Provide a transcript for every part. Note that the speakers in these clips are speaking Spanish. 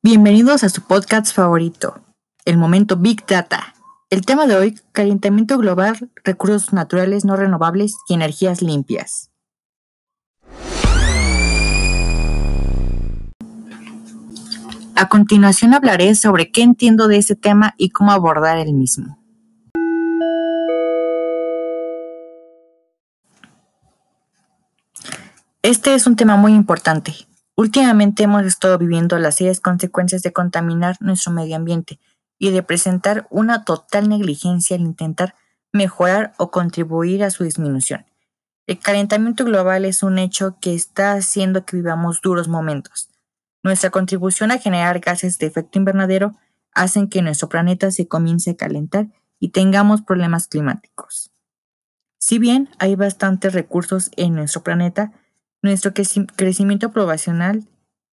Bienvenidos a su podcast favorito, el momento Big Data. El tema de hoy, calentamiento global, recursos naturales no renovables y energías limpias. A continuación hablaré sobre qué entiendo de este tema y cómo abordar el mismo. Este es un tema muy importante, Últimamente hemos estado viviendo las serias consecuencias de contaminar nuestro medio ambiente y de presentar una total negligencia al intentar mejorar o contribuir a su disminución. El calentamiento global es un hecho que está haciendo que vivamos duros momentos. Nuestra contribución a generar gases de efecto invernadero hacen que nuestro planeta se comience a calentar y tengamos problemas climáticos. Si bien hay bastantes recursos en nuestro planeta, nuestro crecimiento poblacional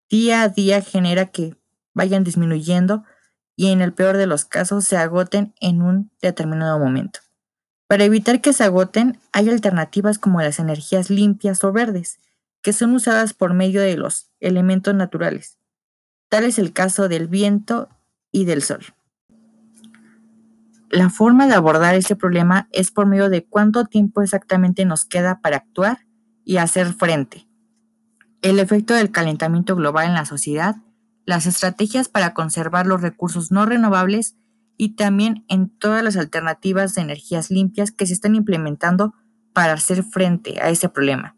día a día genera que vayan disminuyendo y en el peor de los casos se agoten en un determinado momento. Para evitar que se agoten, hay alternativas como las energías limpias o verdes, que son usadas por medio de los elementos naturales. Tal es el caso del viento y del sol. La forma de abordar este problema es por medio de cuánto tiempo exactamente nos queda para actuar y hacer frente. El efecto del calentamiento global en la sociedad, las estrategias para conservar los recursos no renovables y también en todas las alternativas de energías limpias que se están implementando para hacer frente a ese problema.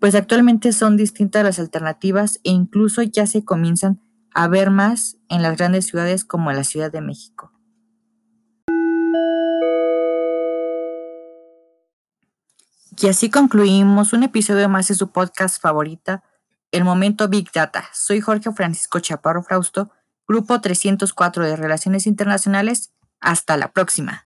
Pues actualmente son distintas las alternativas e incluso ya se comienzan a ver más en las grandes ciudades como la Ciudad de México. Y así concluimos un episodio más de su podcast favorita, El Momento Big Data. Soy Jorge Francisco Chaparro Frausto, Grupo 304 de Relaciones Internacionales. Hasta la próxima.